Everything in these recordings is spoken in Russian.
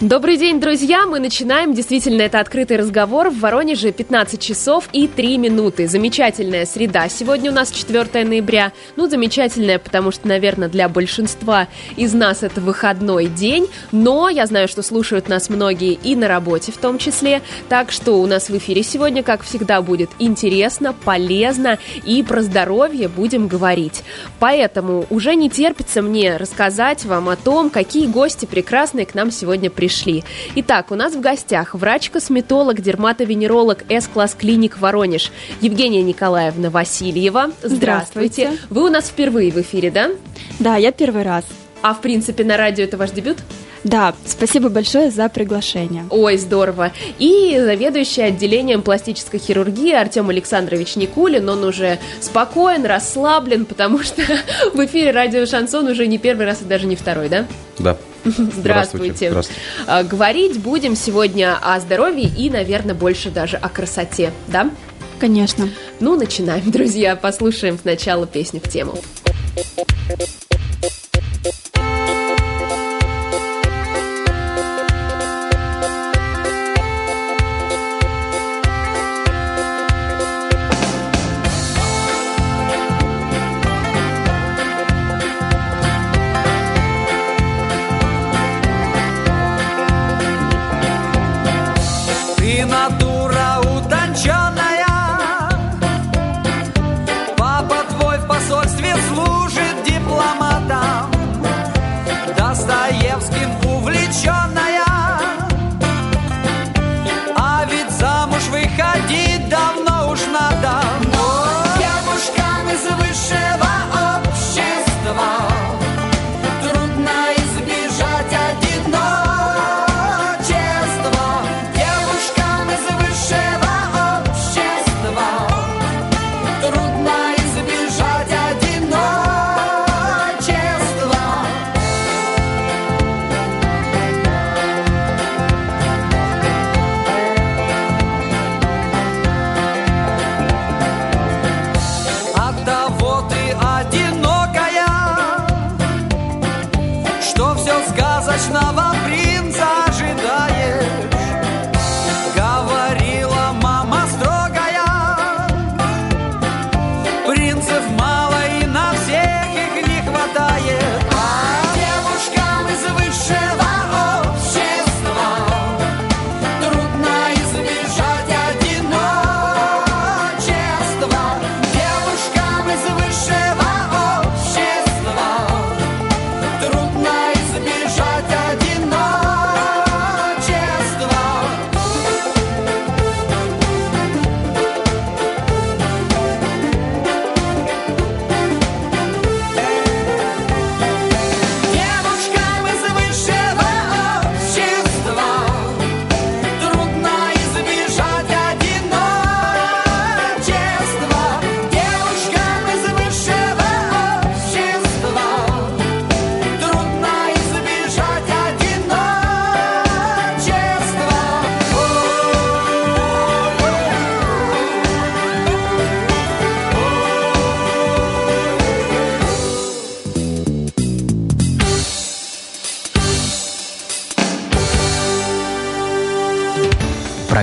Добрый день, друзья! Мы начинаем. Действительно, это открытый разговор. В Воронеже 15 часов и 3 минуты. Замечательная среда. Сегодня у нас 4 ноября. Ну, замечательная, потому что, наверное, для большинства из нас это выходной день. Но я знаю, что слушают нас многие и на работе в том числе. Так что у нас в эфире сегодня, как всегда, будет интересно, полезно и про здоровье будем говорить. Поэтому уже не терпится мне рассказать вам о том, какие гости прекрасные к нам сегодня пришли пришли. Итак, у нас в гостях врач-косметолог, дерматовенеролог С-класс клиник Воронеж Евгения Николаевна Васильева. Здравствуйте. Здравствуйте. Вы у нас впервые в эфире, да? Да, я первый раз. А в принципе на радио это ваш дебют? Да, спасибо большое за приглашение. Ой, здорово. И заведующий отделением пластической хирургии Артем Александрович Никулин, он уже спокоен, расслаблен, потому что в эфире радио Шансон уже не первый раз и даже не второй, да? Да. Здравствуйте. Здравствуйте. Здравствуйте. А, говорить будем сегодня о здоровье и, наверное, больше даже о красоте, да? Конечно. Ну, начинаем, друзья. Послушаем сначала песню в тему.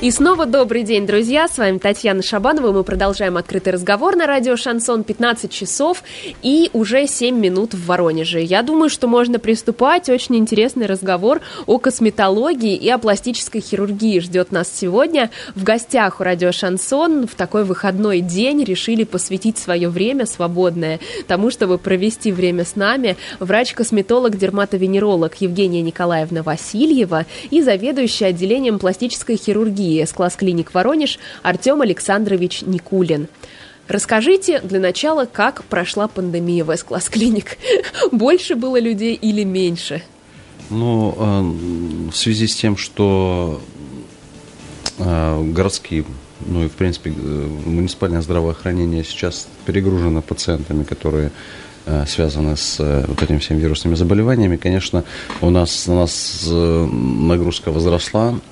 И снова добрый день, друзья. С вами Татьяна Шабанова. Мы продолжаем открытый разговор на радио Шансон 15 часов и уже 7 минут в Воронеже. Я думаю, что можно приступать. Очень интересный разговор о косметологии и о пластической хирургии ждет нас сегодня. В гостях у радио Шансон в такой выходной день решили посвятить свое время свободное тому, чтобы провести время с нами врач-косметолог, дерматовенеролог Евгения Николаевна Васильева и заведующая отделением пластической хирургии хирургии С-класс клиник Воронеж Артем Александрович Никулин. Расскажите для начала, как прошла пандемия в С-класс клиник. Больше было людей или меньше? Ну, э, в связи с тем, что э, городские, ну и в принципе э, муниципальное здравоохранение сейчас перегружено пациентами, которые связаны с вот этими всеми вирусными заболеваниями, конечно, у нас, у нас нагрузка возросла, Э,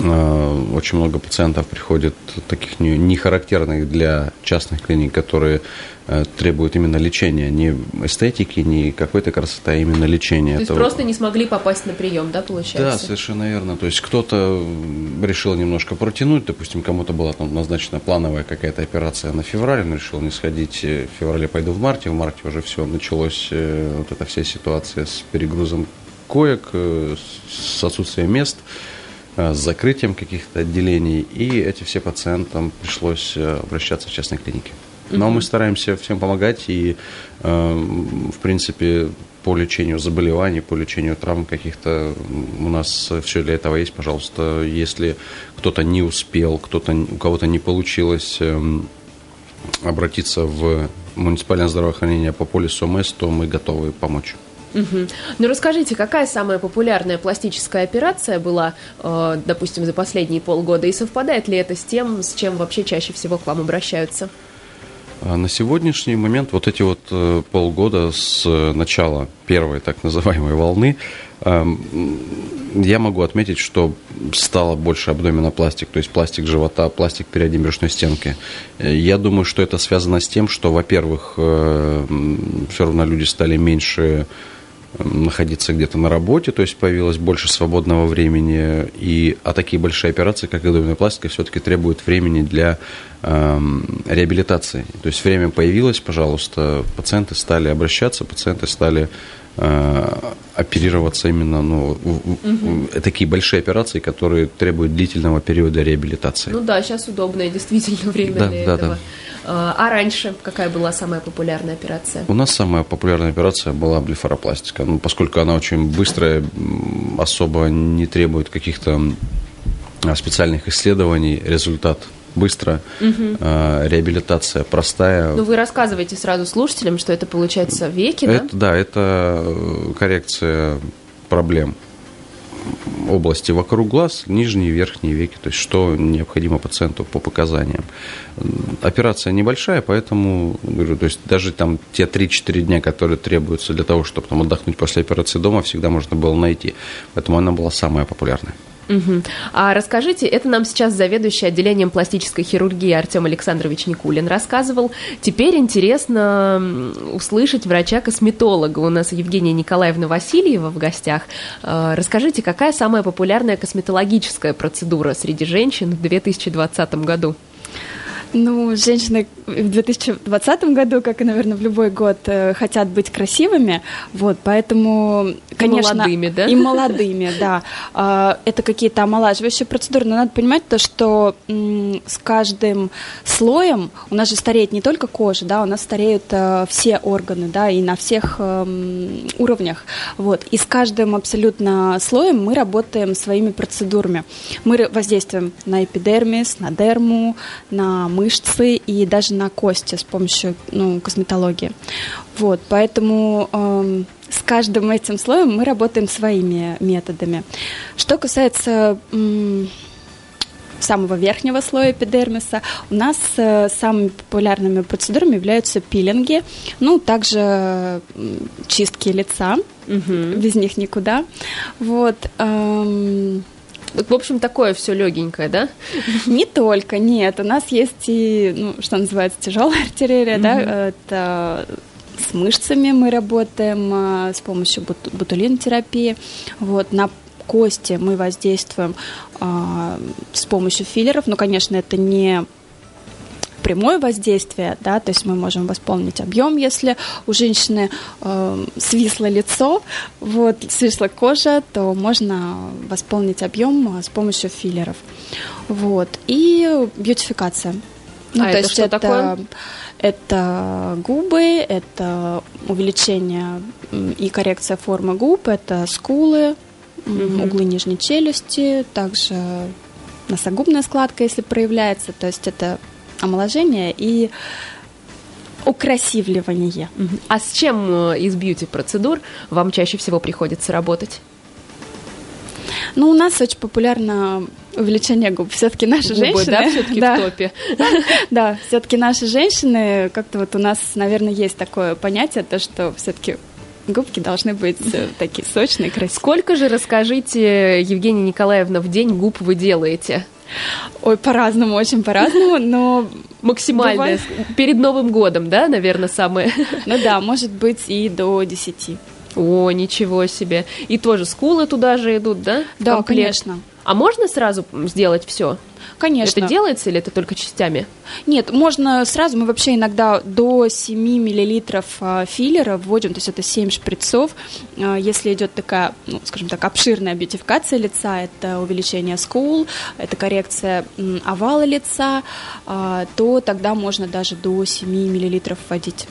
очень много пациентов приходит таких не, не характерных для частных клиник, которые э, требуют именно лечения, не эстетики, не какой-то красоты, а именно лечения. То есть Это просто не смогли попасть на прием, да, получается? Да, совершенно верно. То есть кто-то решил немножко протянуть, допустим, кому-то была там назначена плановая какая-то операция на февраль, он решил не сходить э, в феврале, пойду в марте, в марте уже все, началась вот эта вся ситуация с перегрузом коек, с отсутствием мест. Э, с закрытием каких-то отделений, и эти все пациентам пришлось э, обращаться в частные клиники. Но мы стараемся всем помогать, и, э, в принципе, по лечению заболеваний, по лечению травм каких-то у нас все для этого есть. Пожалуйста, если кто-то не успел, кто-то, у кого-то не получилось эм, обратиться в муниципальное здравоохранение по полису МС, то мы готовы помочь. Угу. Ну расскажите, какая самая популярная пластическая операция была, э, допустим, за последние полгода, и совпадает ли это с тем, с чем вообще чаще всего к вам обращаются? А на сегодняшний момент вот эти вот э, полгода с начала первой так называемой волны эм, я могу отметить, что стало больше абдоминопластик, то есть пластик живота, пластик передней брюшной стенки. Я думаю, что это связано с тем, что, во-первых, э, все равно люди стали меньше находиться где-то на работе, то есть появилось больше свободного времени, и, а такие большие операции, как абдоминальная пластика, все-таки требуют времени для э, реабилитации. То есть время появилось, пожалуйста, пациенты стали обращаться, пациенты стали оперироваться именно, ну, угу. такие большие операции, которые требуют длительного периода реабилитации. Ну да, сейчас удобное действительно время да, для да, этого. Да. А раньше какая была самая популярная операция? У нас самая популярная операция была блефаропластика. Ну, поскольку она очень быстрая, особо не требует каких-то специальных исследований, результат быстро, угу. реабилитация простая. Ну, вы рассказываете сразу слушателям, что это получается веки, это, да? Да, это э, коррекция проблем области вокруг глаз, нижние и верхние веки, то есть что необходимо пациенту по показаниям. Операция небольшая, поэтому, говорю, то есть даже там те 3-4 дня, которые требуются для того, чтобы там отдохнуть после операции дома, всегда можно было найти. Поэтому она была самая популярная. Угу. А расскажите, это нам сейчас заведующий отделением пластической хирургии Артем Александрович Никулин рассказывал. Теперь интересно услышать врача-косметолога. У нас Евгения Николаевна Васильева в гостях. А, расскажите, какая самая популярная косметологическая процедура среди женщин в 2020 году? Ну, женщины в 2020 году, как и, наверное, в любой год, э, хотят быть красивыми, вот, поэтому, конечно... И молодыми, да? И молодыми, да. А, это какие-то омолаживающие процедуры, но надо понимать то, что с каждым слоем у нас же стареет не только кожа, да, у нас стареют э, все органы, да, и на всех эм, уровнях, вот, и с каждым абсолютно слоем мы работаем своими процедурами. Мы воздействуем на эпидермис, на дерму, на мышцы и даже на кости с помощью ну, косметологии. Вот, поэтому э, с каждым этим слоем мы работаем своими методами. Что касается э, самого верхнего слоя эпидермиса, у нас э, самыми популярными процедурами являются пилинги, ну, также э, чистки лица, угу. без них никуда. Вот. Э, в общем, такое все легенькое, да? Не только, нет. У нас есть и, ну, что называется, тяжелая артиллерия, mm-hmm. да, это с мышцами мы работаем а, с помощью бут- ботулинотерапии. Вот, на кости мы воздействуем а, с помощью филлеров. Ну, конечно, это не прямое воздействие, да, то есть мы можем восполнить объем, если у женщины э, свисло лицо, вот, свисла кожа, то можно восполнить объем э, с помощью филлеров. Вот. И бьютификация. Ну, а то это есть что это, такое? Это губы, это увеличение и коррекция формы губ, это скулы, угу. углы нижней челюсти, также носогубная складка, если проявляется, то есть это омоложение и украсивливание. А с чем э, из бьюти-процедур вам чаще всего приходится работать? Ну, у нас очень популярно увеличение губ. Все-таки наши Губы, женщины... да, все-таки да. в топе. Да, все-таки наши женщины, как-то вот у нас, наверное, есть такое понятие, то, что все-таки губки должны быть э, такие сочные, красивые. Сколько же, расскажите, Евгения Николаевна, в день губ вы делаете? Ой, по-разному, очень по-разному, но... Максимальное. Бывает- Перед Новым годом, да, наверное, самое? Ну да, может быть и до 10. О, ничего себе. И тоже скулы туда же идут, да? Да, комплект? конечно. А можно сразу сделать все? Конечно. Это делается или это только частями? Нет, можно сразу, мы вообще иногда до 7 миллилитров а, филлера вводим, то есть это 7 шприцов. А, Если идет такая, ну, скажем так, обширная бьютификация лица, это увеличение скул, это коррекция овала лица, а, то тогда можно даже до 7 миллилитров вводить.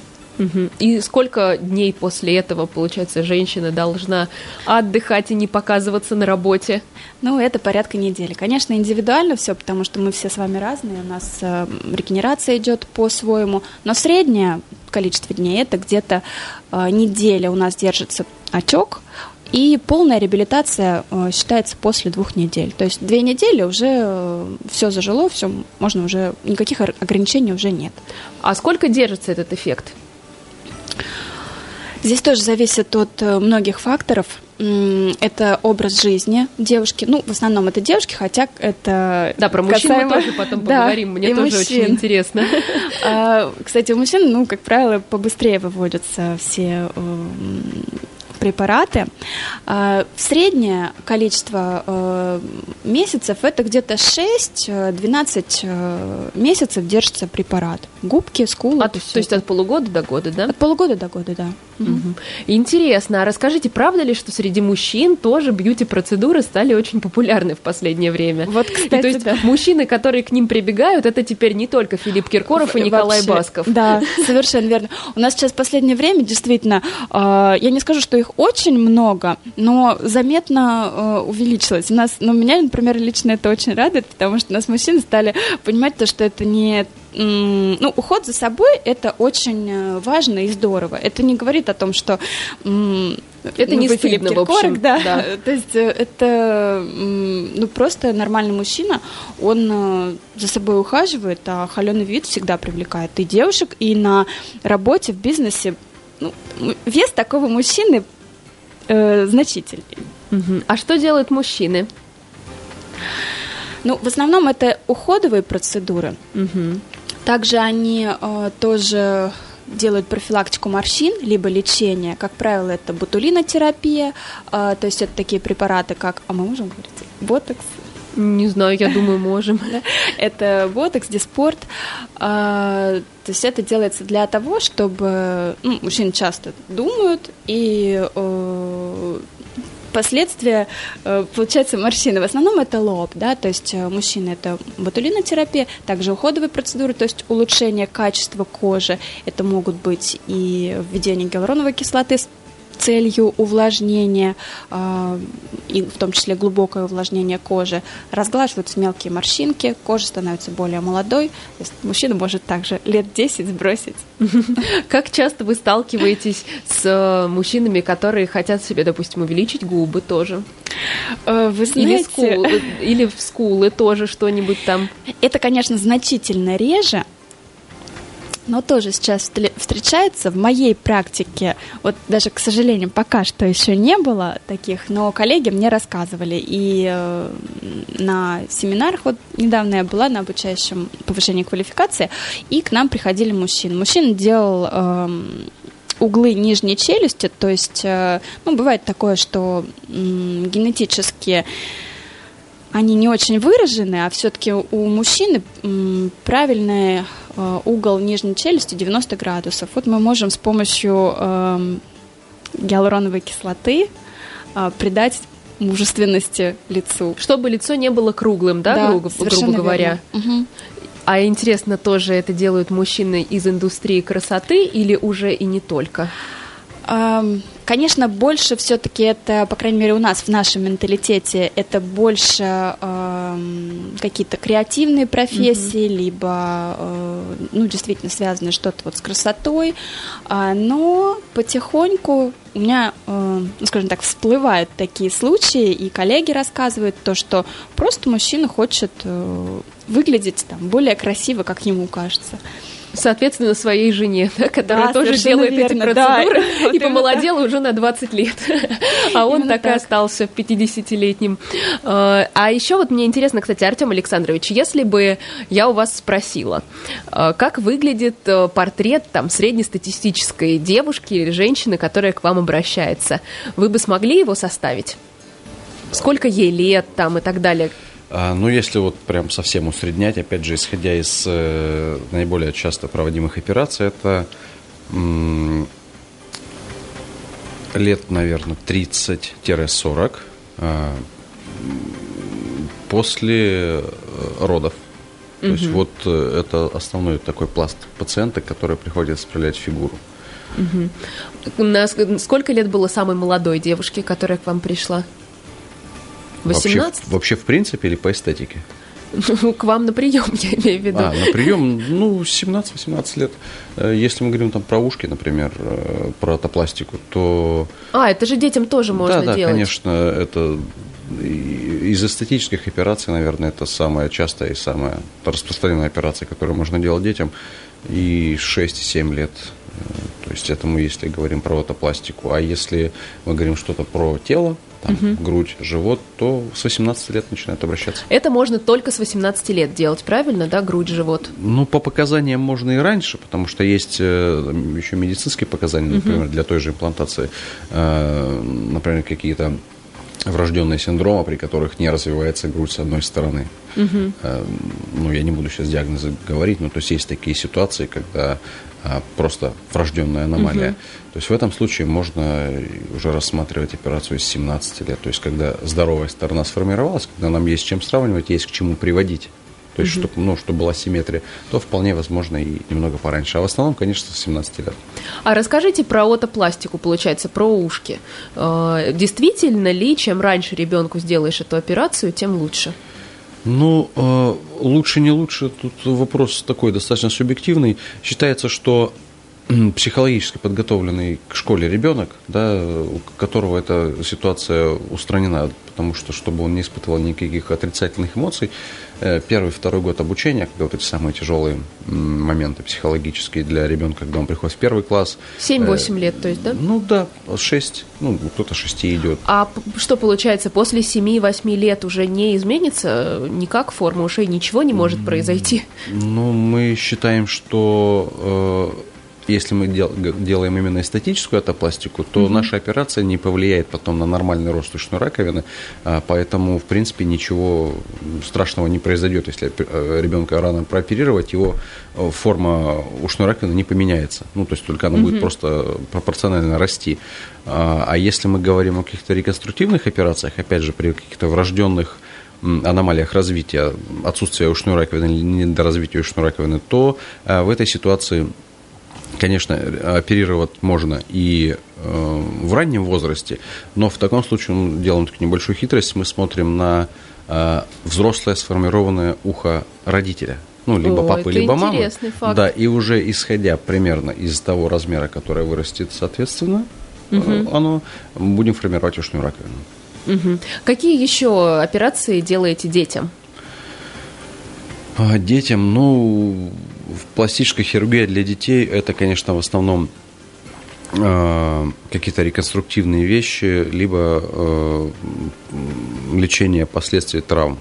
И сколько дней после этого, получается, женщина должна отдыхать и не показываться на работе? Ну, это порядка недели. Конечно, индивидуально все, потому что мы все с вами разные, у нас э, регенерация идет по-своему, но среднее количество дней это где-то э, неделя у нас держится отек, и полная реабилитация э, считается после двух недель. То есть две недели уже все зажило, все можно уже никаких ограничений уже нет. А сколько держится этот эффект? Здесь тоже зависит от э, многих факторов. Это образ жизни девушки. Ну, в основном это девушки, хотя это Да, про мужчин касаемо- мы тоже потом Да, поговорим. Мне и тоже очень мужчин. интересно. А, Кстати, у мужчин, ну, как правило, побыстрее выводятся все эм, препараты. А, Среднее количество э, месяцев это где-то 6-12 э, месяцев держится препарат. Губки, скулы. От- то есть это. от полугода до года, да? От полугода до года, да. Мгм. Интересно, а расскажите, правда ли, что среди мужчин тоже бьюти-процедуры стали очень популярны в последнее время? Вот, И кстати, то есть да. мужчины, которые к ним прибегают, это теперь не только Филипп Киркоров и Николай Вообще, Басков. Да, совершенно верно. У нас сейчас в последнее время действительно, э, я не скажу, что их очень много, но заметно э, увеличилось. У нас, ну, меня, например, лично это очень радует, потому что у нас мужчины стали понимать то, что это не ну, уход за собой это очень э, важно и здорово. Это не говорит о том, что Это ну, не Филипп общем, да. да. То есть э, это ну просто нормальный мужчина, он э, за собой ухаживает, а холеный вид всегда привлекает и девушек, и на работе, в бизнесе. Ну, вес такого мужчины э, значительный. Мгм. А что делают мужчины? Ну, в основном это уходовые процедуры. Мгм. Также они э, тоже делают профилактику морщин, либо лечение. Как правило, это ботулинотерапия, э, то есть это такие препараты, как... А мы можем говорить? Ботокс, Не знаю, я думаю, можем. Это ботокс, диспорт. А, То есть это делается для того, чтобы ну, мужчины часто думают и последствия, э, получается, морщины. В основном это лоб, да, то есть э, мужчины это ботулинотерапия, также уходовые процедуры, то есть улучшение качества кожи. Это могут быть и введение гиалуроновой кислоты целью увлажнения, а, и в том числе глубокое увлажнение кожи, разглаживаются мелкие морщинки, кожа становится более молодой, то есть мужчина может также лет 10 сбросить. Как часто вы сталкиваетесь с э, мужчинами, которые хотят себе, допустим, увеличить губы тоже? Э, Вы Или знаете, скулы, или в скулы тоже что-нибудь там? это, конечно, значительно реже, но тоже сейчас встре- встречается в моей практике. Вот даже, к сожалению, пока что еще не было таких, но коллеги мне рассказывали. И э, на семинарах, вот недавно я была на обучающем повышении квалификации, и к нам приходили мужчины. Мужчина делал эм, углы нижней челюсти, то есть, э, ну, бывает такое, что м, генетически они не очень выражены, а все-таки у мужчины э, угол нижней челюсти 90 градусов. Вот мы можем с помощью эм, гиалуроновой кислоты э, придать мужественности лицу. Чтобы лицо не было круглым, да, грубо, совершенно грубо говоря? верно. Мгм. А интересно, тоже это делают мужчины из индустрии красоты или уже и не только? Конечно, больше все-таки это, по крайней мере, у нас в нашем менталитете, это больше ам, какие-то креативные профессии, либо, э, ну, действительно связанные что-то вот с красотой. А, но потихоньку у меня, э, ну, скажем так, всплывают такие случаи, и коллеги рассказывают то, что просто мужчина хочет э, выглядеть там более красиво, как ему кажется. Соответственно, своей жене, да, которая Да, тоже делает эти верно, да. процедуры Вот и именно помолодела уже на 20 лет. А он Именно так и так. остался 50-летним. А а еще вот мне интересно, кстати, Артем Александрович, если бы я у вас спросила, а, как выглядит э, портрет там среднестатистической девушки или женщины, которая к вам обращается, вы бы смогли его составить? Сколько ей лет там и так далее? А, ну, если вот прям совсем усреднять, опять же, исходя из э, наиболее часто проводимых операций, это м, лет, наверное, 30-40 а, после э, родов. То есть вот э, это основной такой пласт пациента, который приходит исправлять фигуру. На ск- сколько лет было самой молодой девушке, которая к вам пришла? 18? Вообще, вообще, в принципе, или по эстетике? Ну, к вам на прием, я имею в виду. А, на прием, ну, 17-18 лет. Э, Если мы говорим там про ушки, например, э, про атопластику, то... А, это же детям тоже можно да, да, делать. конечно, это из эстетических операций, наверное, это самая частая и самая распространенная операция, которую можно делать детям. И 6-7 лет. То есть это мы, если говорим про атопластику. А если мы говорим что-то про тело, там, грудь, живот, то с 18 лет начинают обращаться. Это можно только с 18 лет делать, правильно, да, грудь, живот? Ну, по показаниям можно и раньше, потому что есть э, еще медицинские показания, например, для той же имплантации, э, например, какие-то врожденные синдромы, при которых не развивается грудь с одной стороны. Э, ну, я не буду сейчас диагнозы говорить, но то есть есть такие ситуации, когда а, просто врожденная аномалия. То есть в этом случае можно уже рассматривать операцию с 17 лет. То есть когда здоровая сторона сформировалась, когда нам есть с чем сравнивать, есть к чему приводить. То есть, чтобы, ну, чтобы была симметрия, то вполне возможно и немного пораньше. А в основном, конечно, с 17 лет. А расскажите про отопластику, получается, про ушки. Э, Действительно ли, чем раньше ребенку сделаешь эту операцию, тем лучше? Ну, э, лучше не лучше, тут вопрос такой достаточно субъективный. Считается, что психологически подготовленный к школе ребенок, да, у которого эта ситуация устранена, потому что, чтобы он не испытывал никаких отрицательных эмоций, э, первый, второй год обучения, когда вот эти самые тяжелые моменты психологические для ребенка, когда он приходит в первый класс. 7-8 лет, то есть, да? Ну да, 6, ну кто-то 6 идет. А что получается, после 7-8 лет уже не изменится никак форма ушей, ничего не может произойти? Ну, мы считаем, что э, если мы дел- делаем именно эстетическую атопластику, то наша операция не повлияет потом на нормальный рост ушной раковины, а, поэтому, в принципе, ничего страшного не произойдет. Если э, ребенка рано прооперировать, его э, форма ушной раковины не поменяется. Ну, то есть только она будет просто пропорционально расти. А а если мы говорим о каких-то реконструктивных операциях, опять же, при каких-то врожденных аномалиях развития, отсутствия ушной раковины или недоразвития ушной раковины, то э, в этой ситуации, конечно, оперировать можно и э, в раннем возрасте, но в таком случае мы делаем такую небольшую хитрость, мы смотрим на э, взрослое сформированное ухо родителя. Ну, либо О, папы, либо мамы. факт. Да, и уже исходя примерно из того размера, который вырастет, соответственно, э, оно будем формировать ушную раковину. Мгм. Какие еще операции делаете детям? А Детям, ну, в пластической хирургии для детей это, конечно, в основном э, какие-то реконструктивные вещи, либо э, лечение последствий травм.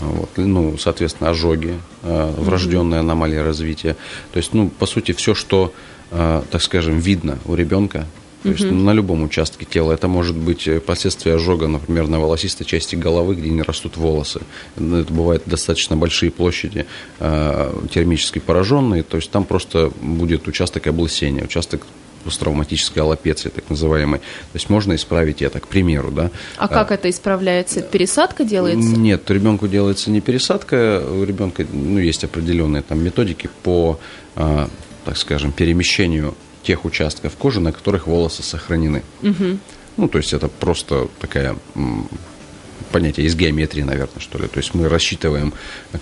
Вот, ну, соответственно, ожоги, э, врожденные аномалии развития. То есть, ну, по сути, все, что, так скажем, видно у ребенка, то есть на любом участке тела. Это может быть э, последствия ожога, например, на волосистой части головы, где не растут волосы. Это бывают достаточно большие площади э, термически пораженные. То есть там просто будет участок облысения, участок посттравматической аллопеции, так называемой. То есть можно исправить это, к примеру, да. А как это исправляется? Пересадка делается? Нет, ребенку делается не пересадка, у ребенка ну, есть определенные там методики по, а, так скажем, перемещению тех участков кожи, на которых волосы сохранены. Ну, то есть это просто такая понятие из геометрии, наверное, что ли. То есть мы рассчитываем,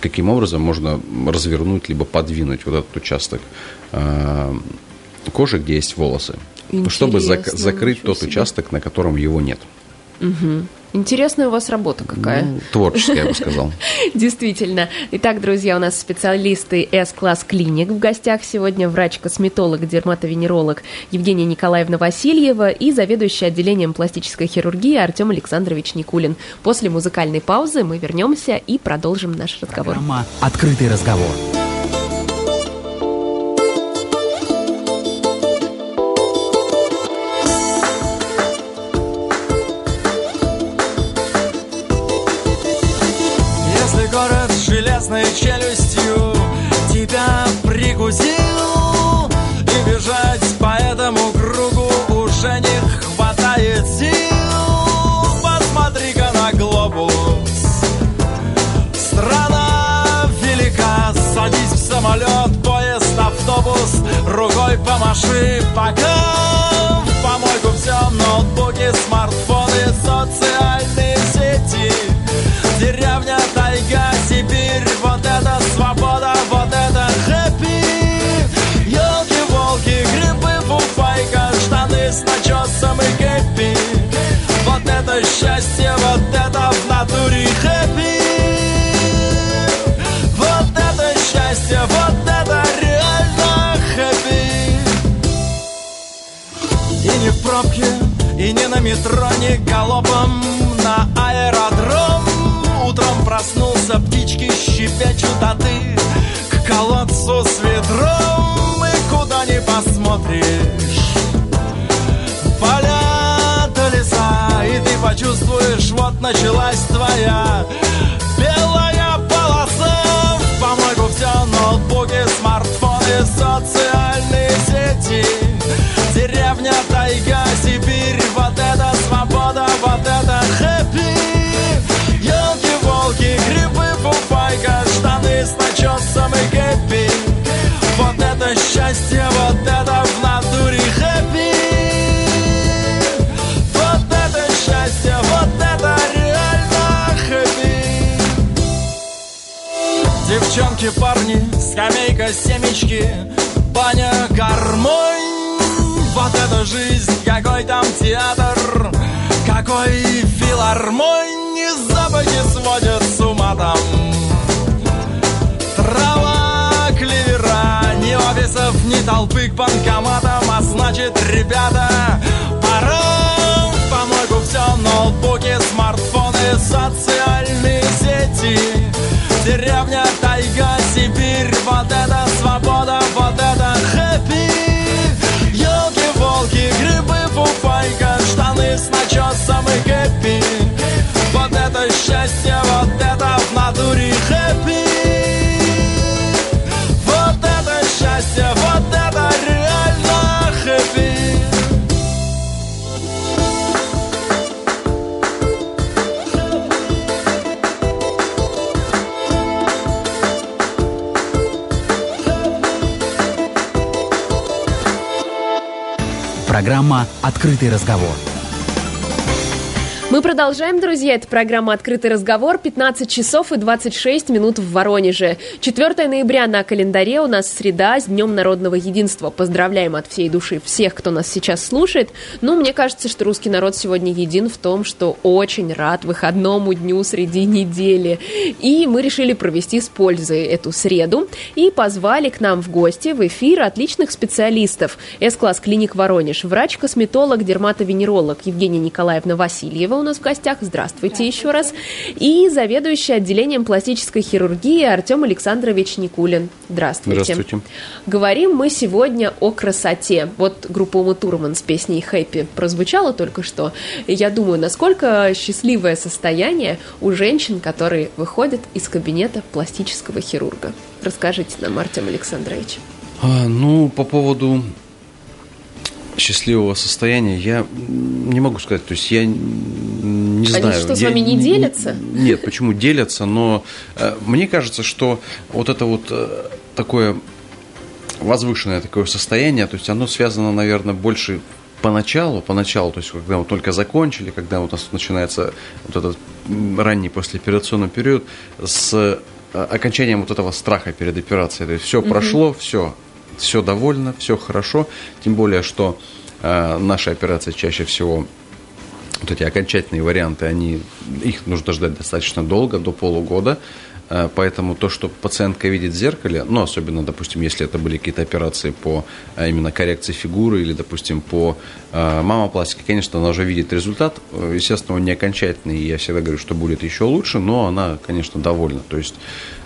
каким образом можно развернуть либо подвинуть вот этот участок а, кожи, где есть волосы, чтобы зак- Интересно, закрыть тот себе. участок, на котором его нет. Угу. Интересная у вас работа какая. Ну, творческая, я бы сказал. Действительно. Итак, друзья, у нас специалисты S-класс клиник в гостях сегодня. Врач-косметолог, дерматовенеролог Евгения Николаевна Васильева и заведующий отделением пластической хирургии Артем Александрович Никулин. После музыкальной паузы мы вернемся и продолжим наш разговор. Программа «Открытый разговор». Железной челюстью тебя прикусил И бежать по этому кругу уже не хватает сил. Посмотри-ка на глобус. Страна велика, садись в самолет, поезд, автобус. Рукой помаши, пока. В помойку все Ноутбуки, смартфоны, галопом на аэродром. Утром проснулся, птички щебечут, а ты к колодцу с ведром. И куда не посмотришь Поля до леса, и ты почувствуешь, вот началась твоя штаны с начесом и кэппи Вот это счастье, вот это в натуре хэппи. Вот это счастье, вот это реально хэппи. Девчонки, парни, скамейка, семечки, баня, гармонь. Вот это жизнь, какой там театр, какой филармонь. Запахи сводят с ума там клевера, ни толпы к банкоматам А значит, ребята, пора в помойку все Ноутбуки, смартфоны, социальные сети Деревня, тайга, Сибирь Вот это свобода, вот это хэппи. Елки-волки, грибы, фуфайка Штаны с «Открытый разговор». Мы продолжаем, друзья. Это программа «Открытый разговор». 15 часов и 26 минут в Воронеже. 4 ноября на календаре у нас среда с Днем народного единства. Поздравляем от всей души всех, кто нас сейчас слушает. Ну, мне кажется, что русский народ сегодня един в том, что очень рад выходному дню среди недели. И мы решили провести с пользой эту среду и позвали к нам в гости в эфир отличных специалистов. С-класс клиник Воронеж, врач-косметолог, дерматовенеролог Евгения Николаевна Васильева у нас в гостях. Здравствуйте, еще раз. И заведующий отделением пластической хирургии Артем Александрович Никулин. Здравствуйте. Здравствуйте. Говорим мы сегодня о красоте. Вот группа Ума Турман с песней «Хэппи» прозвучала только что. И я думаю, насколько счастливое состояние у женщин, которые выходят из кабинета пластического хирурга. Расскажите нам, Артем Александрович. А, ну, по поводу счастливого состояния я не могу сказать, то есть я не Они знаю. что, с я вами не делятся? Нет, почему делятся, но э, мне кажется, что вот это вот э, такое возвышенное такое состояние, то есть оно связано, наверное, больше поначалу, поначалу, то есть когда мы только закончили, когда у нас начинается вот этот ранний послеоперационный период с э, окончанием вот этого страха перед операцией. То есть все прошло, все, все довольно, все хорошо, тем более, что э, наши операции чаще всего вот эти окончательные варианты, они, их нужно ждать достаточно долго, до полугода. Э, поэтому то, что пациентка видит в зеркале, ну, особенно, допустим, если это были какие-то операции по э, именно коррекции фигуры или, допустим, по э, мамопластике, конечно, она уже видит результат. Естественно, он не окончательный, и я всегда говорю, что будет еще лучше, но она, конечно, довольна. То есть,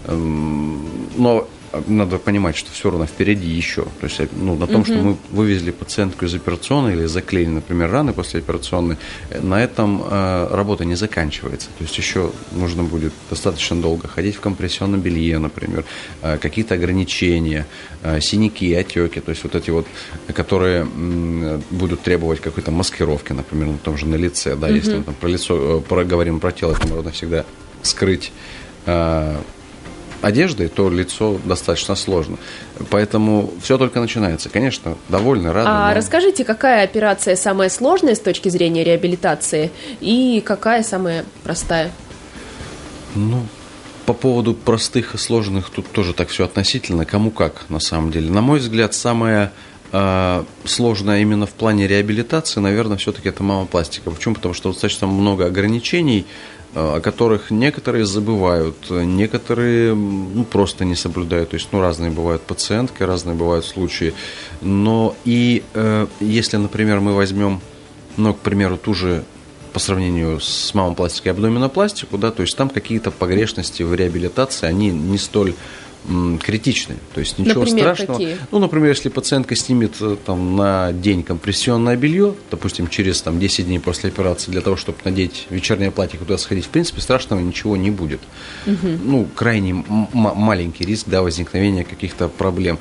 эм, но надо понимать, что все равно впереди еще. То есть, ну, на том, угу. что мы вывезли пациентку из операционной или заклеили, например, раны после операционной, на этом э, работа не заканчивается. То есть еще нужно будет достаточно долго ходить в компрессионном белье, например, э, какие-то ограничения, э, синяки, отеки, то есть вот эти вот, которые э, будут требовать какой-то маскировки, например, на том же на лице, да, угу. если мы там про лицо, э, про, говорим про тело, то можно всегда скрыть э, одеждой, то лицо достаточно сложно. Поэтому все только начинается. Конечно, довольны, рады. А но... расскажите, какая операция самая сложная с точки зрения реабилитации и какая самая простая? Ну, по поводу простых и сложных тут тоже так все относительно, кому как на самом деле. На мой взгляд, самое э, сложное именно в плане реабилитации, наверное, все-таки это мамопластика. Почему? Потому что достаточно много ограничений, о которых некоторые забывают, некоторые ну, просто не соблюдают. То есть, ну, разные бывают пациентки, разные бывают случаи. Но и э, если, например, мы возьмем, ну, к примеру, ту же по сравнению с мамопластикой и абдоминопластику, да, то есть там какие-то погрешности в реабилитации, они не столь критичны. То есть ничего например, страшного. Какие? Ну, например, если пациентка снимет э, там, на день компрессионное белье, допустим, через там, 10 дней после операции, для того, чтобы надеть вечернее платье куда сходить, в принципе, страшного ничего не будет. Угу. Ну, крайне маленький риск да, возникновения каких-то проблем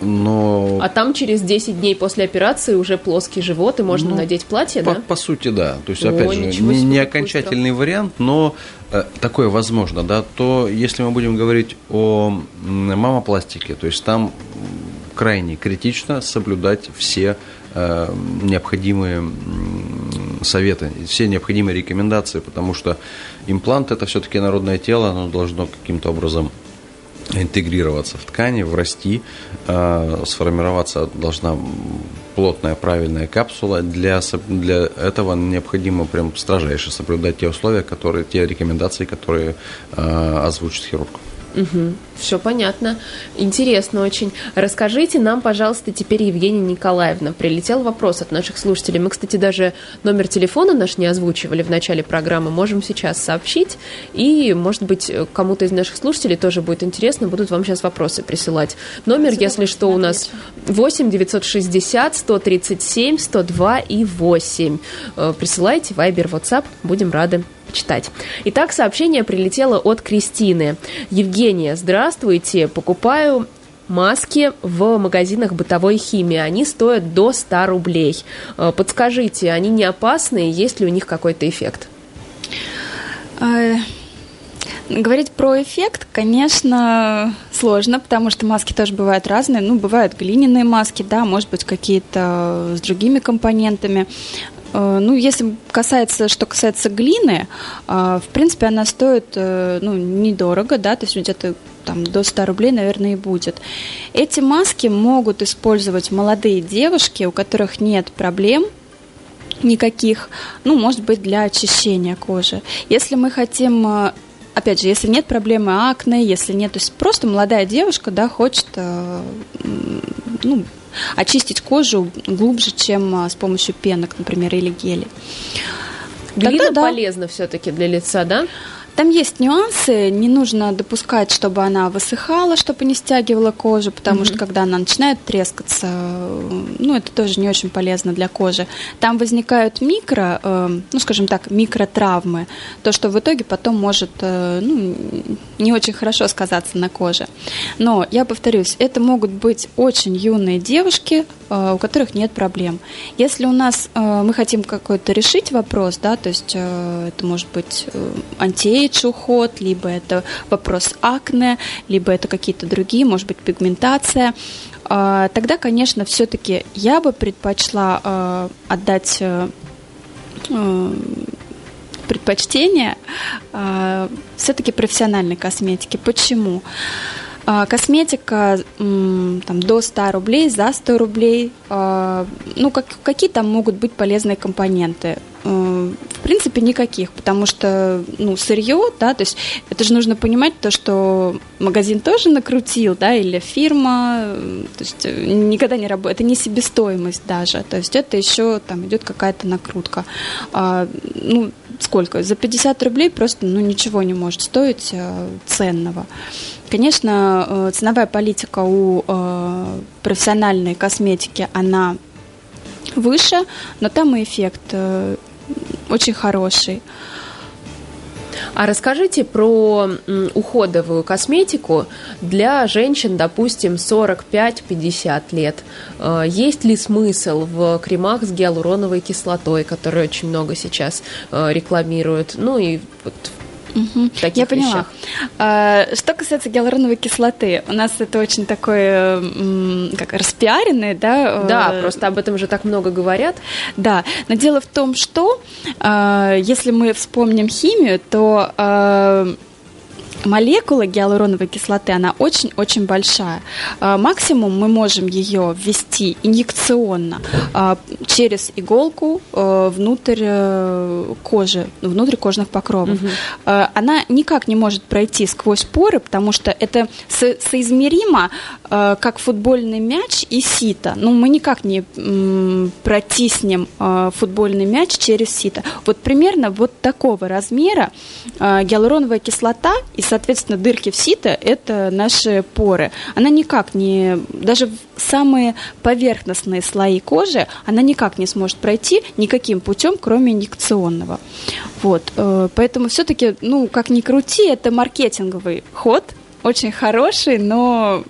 но... А там через 10 дней после операции уже плоский живот, и можно ну, надеть платье, по, да? По сути, да. То есть, О, опять же, не, не окончательный вариант, но э, такое возможно, да. То, если мы будем говорить о мамопластике, то есть там крайне критично соблюдать все э, необходимые советы, все необходимые рекомендации, потому что имплант это все-таки народное тело, оно должно каким-то образом интегрироваться в ткани, врасти, э, сформироваться должна плотная правильная капсула. Для, для этого необходимо прям строжайше соблюдать те условия, которые, те рекомендации, которые э, озвучит хирург. Угу. Все понятно. Интересно очень. Расскажите нам, пожалуйста, теперь, Евгения Николаевна. Прилетел вопрос от наших слушателей. Мы, кстати, даже номер телефона наш не озвучивали в начале программы. Можем сейчас сообщить. И, может быть, кому-то из наших слушателей тоже будет интересно. Будут вам сейчас вопросы присылать. Номер, Спасибо, если что, у нас 8 960 137 102 и 8. Э, присылайте Вайбер, WhatsApp. Будем рады читать. Итак, сообщение прилетело от Кристины. Евгения, здравствуйте. Покупаю маски в магазинах бытовой химии. Они стоят до 100 рублей. Э, подскажите, они не опасные? Есть ли у них какой-то эффект? Э, говорить про эффект, конечно, сложно, потому что маски тоже бывают разные. Ну, бывают глиняные маски, да, может быть, какие-то с другими компонентами. Э, ну, если касается, что касается глины, э, в принципе, она стоит, э, ну, недорого, да, то есть где-то там до 100 рублей, наверное, и будет. Эти маски могут использовать молодые девушки, у которых нет проблем никаких, ну, может быть, для очищения кожи. Если мы хотим опять же, если нет проблемы акне, если нет, то есть просто молодая девушка, да, хочет, ну, очистить кожу глубже, чем а, с помощью пенок, например, или гелей. Глина Тогда, да. полезна все-таки для лица, да? Там есть нюансы, не нужно допускать, чтобы она высыхала, чтобы не стягивала кожу, потому mm-hmm. что когда она начинает трескаться, ну, это тоже не очень полезно для кожи. Там возникают микро, э, ну, скажем так, микротравмы, то, что в итоге потом может, э, ну, не очень хорошо сказаться на коже. Но, я повторюсь, это могут быть очень юные девушки, э, у которых нет проблем. Если у нас э, мы хотим какой-то решить вопрос, да, то есть э, это может быть э, антиэйдж, age уход, либо это вопрос акне, либо это какие-то другие, может быть, пигментация, а, тогда, конечно, все-таки я бы предпочла а, отдать э, э, предпочтение все-таки профессиональной косметике. Почему? Косметика там, до 100 рублей, за 100 рублей. Ну, как, какие там могут быть полезные компоненты? Э, в принципе, никаких, потому что, ну, сырье, да, то есть это же нужно понимать то, что магазин тоже накрутил, да, или фирма, то есть э, никогда не работает, это не себестоимость даже, то есть это еще там идет какая-то накрутка. А, ну, сколько? За 50 рублей просто, ну, ничего не может стоить а, ценного. Конечно, э, ценовая политика у э, профессиональной косметики, она выше, но там и эффект э, очень хороший. А расскажите про уходовую косметику для женщин, допустим, 45-50 лет. Есть ли смысл в кремах с гиалуроновой кислотой, которые очень много сейчас рекламируют? Ну и вот Угу. Таких Я поняла. Вещах. А, что касается гиалуроновой кислоты, у нас это очень такое, как распиаренное, да? Да, э, просто об этом же так много говорят. Да, но дело в том, что а, если мы вспомним химию, то а, молекула гиалуроновой кислоты, она очень-очень большая. А, максимум мы можем ее ввести инъекционно а, через иголку а, внутрь э, кожи, внутрь кожных покровов. Угу. Она никак не может пройти сквозь поры, потому что это со соизмеримо как футбольный мяч и сито. Ну, мы никак не протиснем футбольный мяч через сито. Вот примерно вот такого размера гиалуроновая кислота из соответственно, дырки в сито – это наши поры. Она никак не, даже в самые поверхностные слои кожи, она никак не сможет пройти никаким путем, кроме инъекционного. Вот, э, поэтому все-таки, ну, как ни крути, это маркетинговый ход, очень хороший, но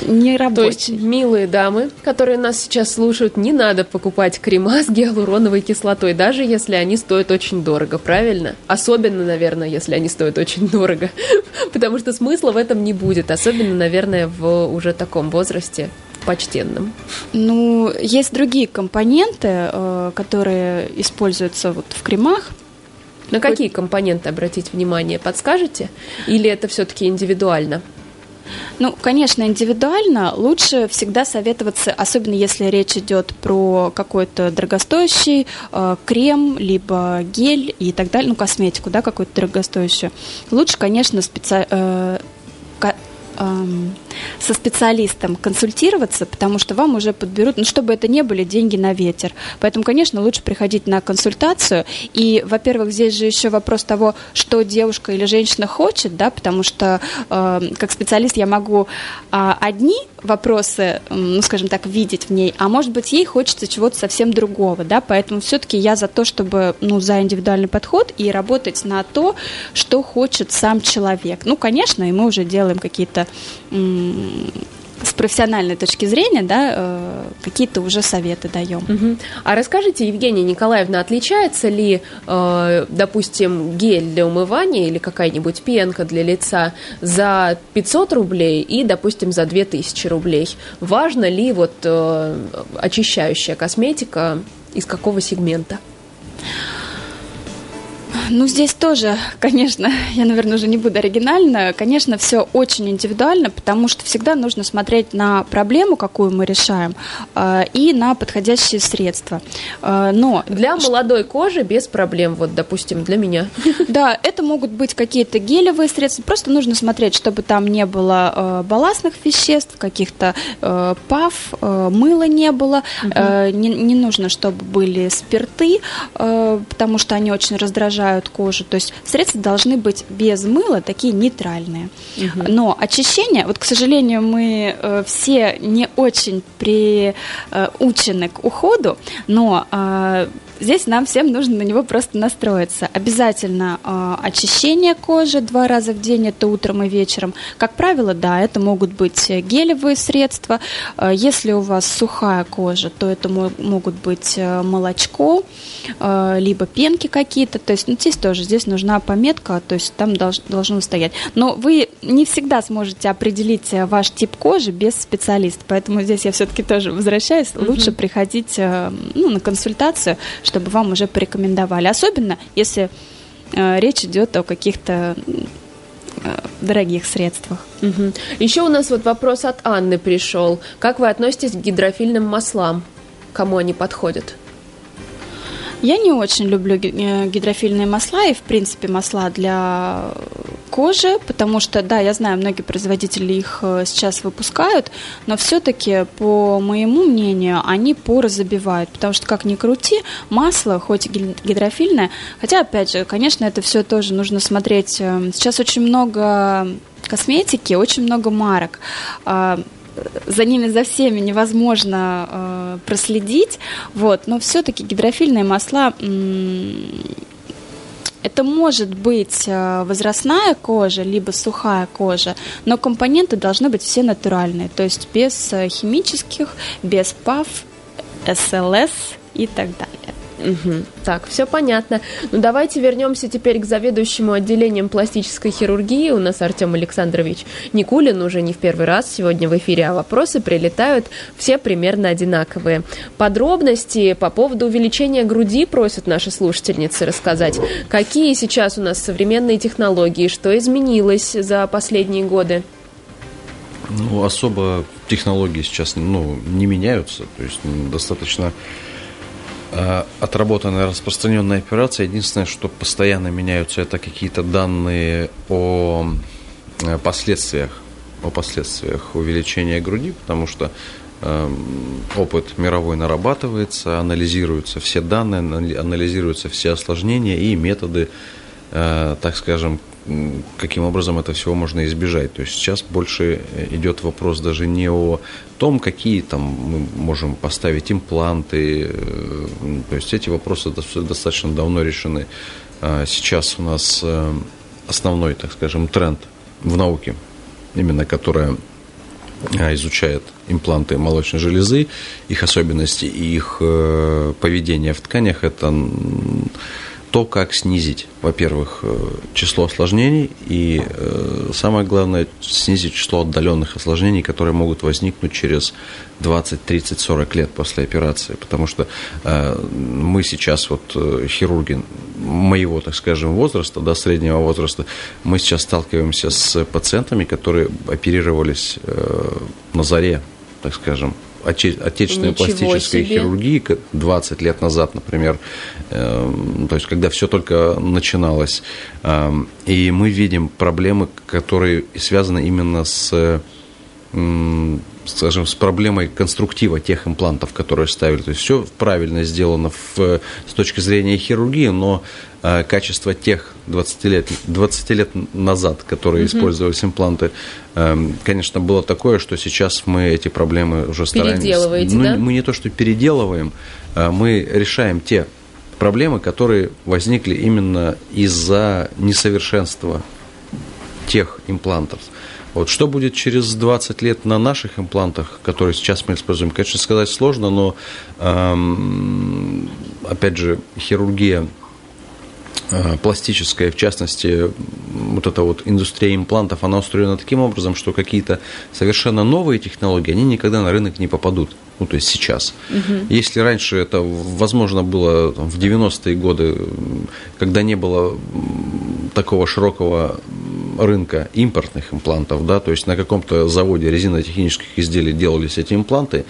не рабочий. То есть, милые дамы, которые нас сейчас слушают, не надо покупать крема с гиалуроновой кислотой, даже если они стоят очень дорого, правильно? Особенно, наверное, если они стоят очень дорого, потому что смысла в этом не будет, особенно, наверное, в уже таком возрасте почтенным. Ну, есть другие компоненты, э, которые используются вот в кремах, на какие компоненты обратить внимание, подскажете? Или это все-таки индивидуально? Ну, конечно, индивидуально лучше всегда советоваться, особенно если речь идет про какой-то дорогостоящий э, крем, либо гель и так далее, ну, косметику, да, какую-то дорогостоящую. Лучше, конечно, специ... э, со специалистом консультироваться, потому что вам уже подберут, ну, чтобы это не были деньги на ветер. Поэтому, конечно, лучше приходить на консультацию. И, во-первых, здесь же еще вопрос того, что девушка или женщина хочет, да, потому что э, как специалист я могу э, одни вопросы, ну, скажем так, видеть в ней, а может быть, ей хочется чего-то совсем другого, да, поэтому все-таки я за то, чтобы, ну, за индивидуальный подход и работать на то, что хочет сам человек. Ну, конечно, и мы уже делаем какие-то с профессиональной точки зрения, да, э, какие-то уже советы даем. Угу. А расскажите, Евгения Николаевна, отличается ли, э, допустим, гель для умывания или какая-нибудь пенка для лица за 500 рублей и, допустим, за 2000 рублей? Важно ли вот э, очищающая косметика из какого сегмента? Ну, здесь тоже, конечно, я, наверное, уже не буду оригинально. Конечно, все очень индивидуально, потому что всегда нужно смотреть на проблему, какую мы решаем, э, и на подходящие средства. Э, но для молодой кожи без проблем, вот, допустим, для меня. Да, это могут быть какие-то гелевые средства. Просто нужно смотреть, чтобы там не было э, балластных веществ, каких-то пав, мыла не было. Угу. Не, не нужно, чтобы были спирты, потому что они очень раздражают очищают кожу. То есть средства должны быть без мыла, такие нейтральные. Угу. Но очищение, вот, к сожалению, мы э, все не очень приучены к уходу, но э, здесь нам всем нужно на него просто настроиться. Обязательно э, очищение кожи два раза в день, это утром и вечером. Как правило, да, это могут быть гелевые средства. Э, если у вас сухая кожа, то это могут быть э, молочко, э, либо пенки какие-то. То есть ну, здесь тоже здесь нужна пометка, то есть там долж, должно стоять. Но вы не всегда сможете определить э, ваш тип кожи без специалиста, поэтому здесь я все-таки тоже возвращаюсь. Лучше приходить э, ну, на консультацию, чтобы вам уже порекомендовали. Особенно, если э, речь идет о каких-то э, дорогих средствах. Угу. Еще у нас вот вопрос от Анны пришел. Как вы относитесь к гидрофильным маслам? Кому они подходят? Я не очень люблю э, гидрофильные масла и, в принципе, масла для кожи, потому что, да, я знаю, многие производители их э, сейчас выпускают, но все-таки, по моему мнению, они поры забивают, потому что, как ни крути, масло, хоть и гидрофильное, хотя, опять же, конечно, это все тоже нужно смотреть. Э, сейчас очень много косметики, очень много марок а, за ними за всеми невозможно э, проследить, вот, но все-таки гидрофильные масла это может быть э, возрастная кожа, либо сухая кожа, но компоненты должны быть все натуральные, то есть без э, химических, без ПАФ, СЛС и так далее. Угу. Так, все понятно. Ну, давайте вернемся теперь к заведующему отделением пластической хирургии. У нас Артем Александрович Никулин уже не в первый раз сегодня в эфире, а вопросы прилетают все примерно одинаковые. Подробности по поводу увеличения груди просят наши слушательницы рассказать. Какие сейчас у нас современные технологии, что изменилось за последние годы? Ну, особо технологии сейчас ну, не меняются. То есть достаточно отработанная распространенная операция. Единственное, что постоянно меняются, это какие-то данные о э, последствиях, о последствиях увеличения груди, потому что э, опыт мировой нарабатывается, анализируются все данные, анализируются все осложнения и методы, так скажем, каким образом это всего можно избежать. То есть сейчас больше идет вопрос даже не о том, какие там мы можем поставить импланты. Э, то есть эти вопросы достаточно давно решены. А сейчас у нас э, основной, так скажем, тренд в науке, именно которая э, изучает импланты молочной железы, их особенности и их поведение в тканях, это то, как снизить, во-первых, э, число осложнений и, э, самое главное, снизить число отдаленных осложнений, которые могут возникнуть через 20, 30, 40 лет после операции. Потому что э, мы сейчас, вот хирурги моего, так скажем, возраста, до среднего возраста, мы сейчас сталкиваемся с пациентами, которые оперировались на заре, так скажем, отечественной Ничего пластической себе. хирургии 20 лет назад, например, э, то есть когда все только начиналось. Э, и мы видим проблемы, которые связаны именно с скажем, с проблемой конструктива тех имплантов, которые ставили. То есть все правильно сделано в, с точки зрения хирургии, но э, качество тех 20 лет, 20 лет назад, которые mm-hmm. использовались импланты, э, конечно, было такое, что сейчас мы эти проблемы уже стараемся... Переделываете, ну, да? Мы не то, что переделываем, э, мы решаем те проблемы, которые возникли именно из-за несовершенства тех имплантов. Вот что будет через 20 лет на наших имплантах, которые сейчас мы используем, конечно, сказать сложно, но эм, опять же хирургия пластическая, в частности, вот эта вот индустрия имплантов, она устроена таким образом, что какие-то совершенно новые технологии, они никогда на рынок не попадут. Ну, то есть сейчас. Угу. Если раньше это, возможно, было там, в 90-е годы, когда не было такого широкого рынка импортных имплантов, да, то есть на каком-то заводе резинотехнических изделий делались эти импланты,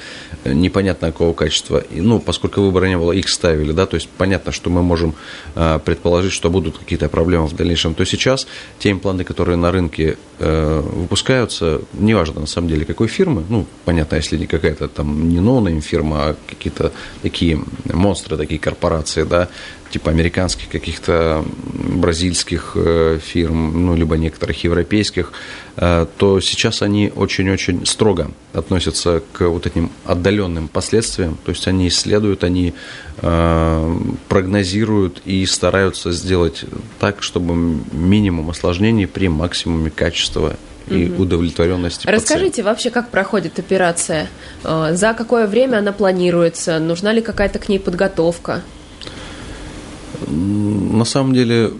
э, непонятно какого качества, и, ну, поскольку выбора не было, их ставили, да, то есть понятно, что мы можем э, предположить, что будут какие-то проблемы в дальнейшем, то сейчас те импланты, которые на рынке э, выпускаются, неважно на самом деле какой фирмы, ну, понятно, если не какая-то там не no-name фирма, а какие-то такие монстры, такие корпорации, да, типа американских каких-то бразильских э, фирм, ну, либо некоторых европейских, э, то сейчас они очень-очень строго относятся к вот этим отдаленным последствиям, то есть они исследуют, они э, прогнозируют и стараются сделать так, чтобы минимум осложнений при максимуме качества и угу. удовлетворенности. Расскажите пациента. вообще, как проходит операция? За какое время она планируется? Нужна ли какая-то к ней подготовка? На самом деле,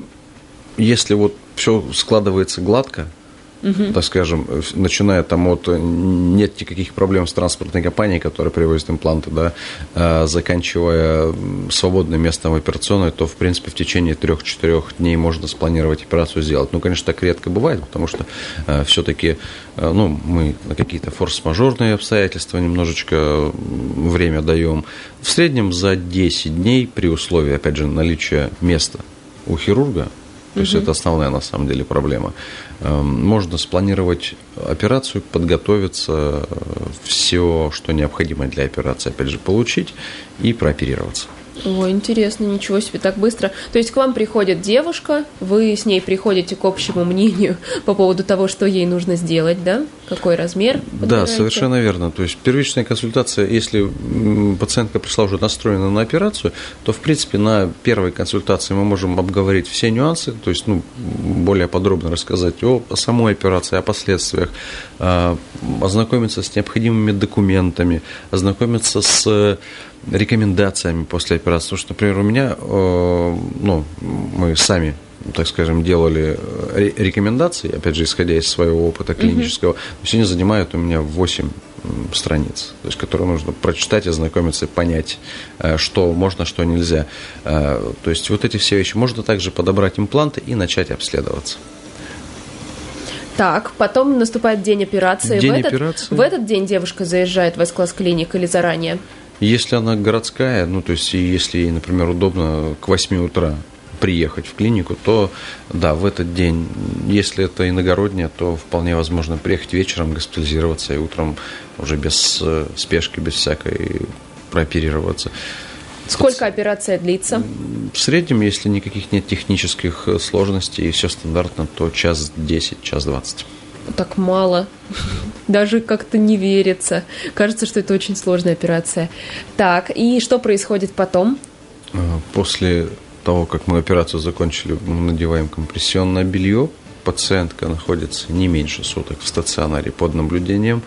если вот все складывается гладко, угу. так скажем, начиная там от нет никаких проблем с транспортной компанией, которая привозит импланты, да, а, заканчивая свободным местом в операционной, то, в принципе, в течение трех-четырех дней можно спланировать операцию сделать. Ну, конечно, так редко бывает, потому что э, все-таки э, ну, мы на какие-то форс-мажорные обстоятельства немножечко время даем. В среднем за 10 дней при условии, опять же, наличия места у хирурга, то есть это основная на самом деле проблема. Эм, можно спланировать операцию, подготовиться, все, что необходимо для операции, опять же, получить и прооперироваться. О, интересно, ничего себе, так быстро. То есть к вам приходит девушка, вы с ней приходите к общему мнению по поводу того, что ей нужно сделать, да? Какой размер? Подбираете? Да, совершенно верно. То есть первичная консультация, если пациентка пришла уже настроена на операцию, то, в принципе, на первой консультации мы можем обговорить все нюансы, то есть, ну, более подробно рассказать о самой операции, о последствиях, а, ознакомиться с необходимыми документами, ознакомиться с рекомендациями после операции. Потому что, например, у меня, э, ну, мы сами так скажем, делали э, рекомендации, опять же, исходя из своего опыта клинического, все они занимают у меня 8 страниц, то есть, которые нужно прочитать, ознакомиться, понять, э, что можно, что нельзя. То есть, вот эти все вещи. Можно также подобрать импланты и начать обследоваться. Так, потом наступает день операции. День в этот, операции. В этот день девушка заезжает в S-класс клиник или заранее? Если она городская, ну, то есть, если ей, например, удобно к 8 утра приехать в клинику, то да, в этот день, если это иногородняя, то вполне возможно приехать вечером, госпитализироваться и утром уже без э, спешки, без всякой прооперироваться. Сколько операция длится? В среднем, если никаких нет технических э, сложностей и все стандартно, то час 10, час 20 так мало. Даже как-то не верится. Кажется, что это очень сложная операция. Так, и что происходит потом? А, после того, как мы операцию закончили, мы надеваем компрессионное белье. Пациентка находится не меньше суток в стационаре под наблюдением.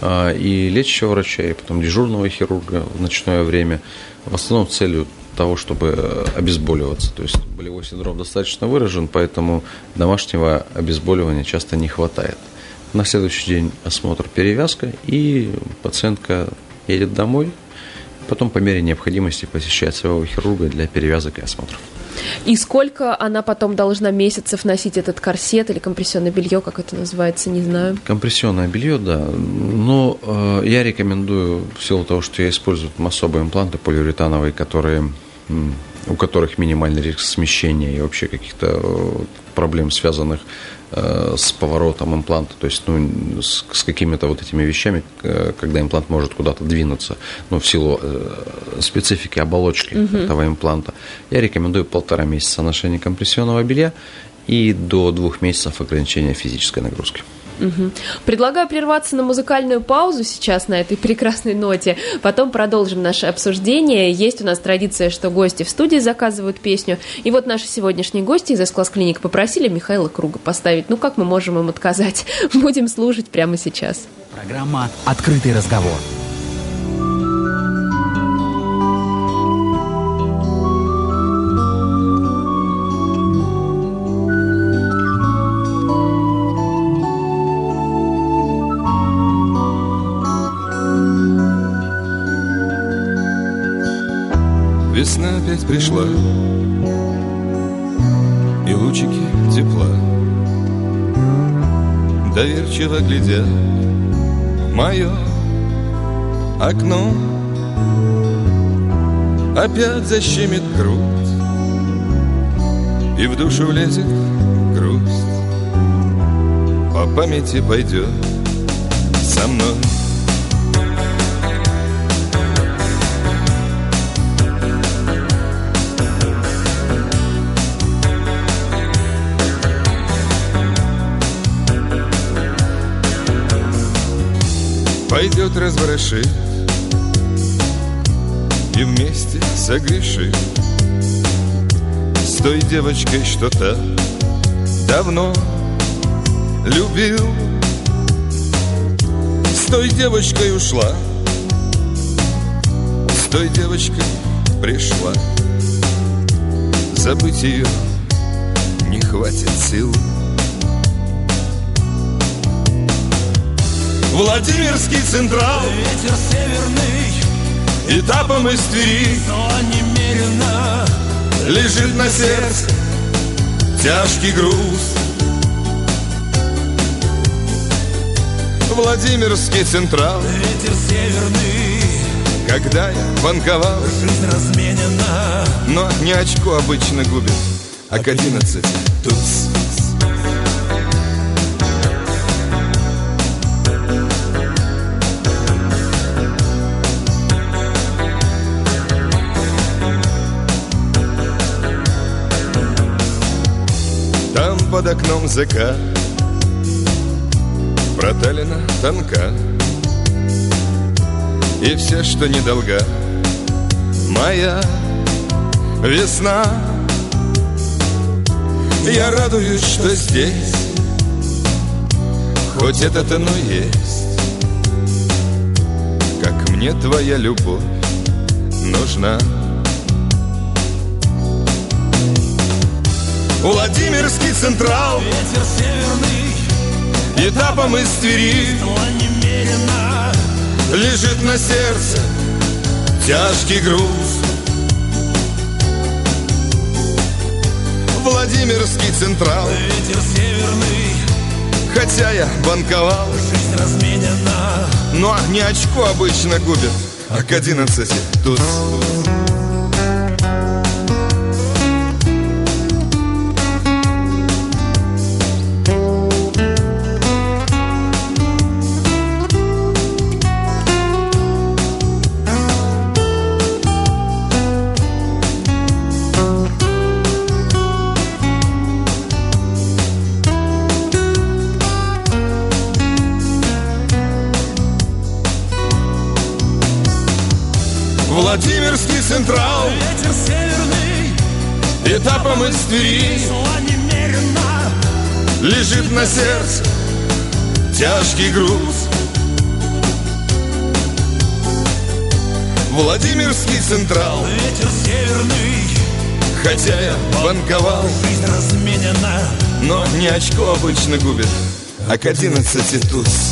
А, и лечащего врача, и потом дежурного хирурга в ночное время. В основном целью того, чтобы э, обезболиваться. То есть болевой синдром достаточно выражен, поэтому домашнего обезболивания часто не хватает. На следующий день осмотр перевязка, и пациентка едет домой, потом по мере необходимости посещает своего хирурга для перевязок и осмотров. И сколько она потом должна месяцев носить этот корсет или компрессионное белье, как это называется, не знаю. Компрессионное белье, да. Но э, я рекомендую, в силу того, что я использую там особые импланты полиуретановые, которые у которых минимальный риск смещения и вообще каких-то э, проблем, связанных с поворотом импланта, то есть ну, с, с какими-то вот этими вещами, э, когда имплант может куда-то двинуться, ну, в силу специфики оболочки угу. этого импланта, я рекомендую полтора месяца ношения компрессионного белья и до двух месяцев ограничения физической нагрузки. Угу. Предлагаю прерваться на музыкальную паузу сейчас на этой прекрасной ноте. Потом продолжим наше обсуждение. Есть у нас традиция, что гости в студии заказывают песню. И вот наши сегодняшние гости из класс клиник попросили Михаила Круга поставить. Ну как мы можем им отказать? Будем слушать прямо сейчас. Программа «Открытый разговор». Опять пришла. И лучики тепла. Доверчиво глядя Мое окно. Опять защемит грудь. И в душу влезет грусть. По памяти пойдет со мной Пойдет разворошит И вместе согрешит С той девочкой что-то давно любил. С той девочкой ушла. С той девочкой пришла. Забыть ее не хватит сил Владимирский Централ. Ветер северный, Этапом из Твери. Но немерено Лежит на сердце Тяжкий груз. Владимирский Централ. Ветер северный, Когда я банковал. Жизнь разменена. Но не очко обычно губит. А к одиннадцати туз под окном закат Проталина тонка. И все, что недолга Моя весна. Я радуюсь, что здесь Хоть это-то, но есть. Как мне твоя любовь нужна Владимирский Централ. Ветер северный, Этапом из Твери. Лежит на сердце тяжкий груз. Владимирский Централ. Ветер северный, Хотя я банковал. Жизнь разменена. Но не очко обычно губит А к одиннадцати туз Этапом из Твери Лежит на сердце тяжкий груз. Владимирский Централ Ветер северный, Хотя я банковал жизнь разменена. Но не очко обычно губит А к одиннадцати туз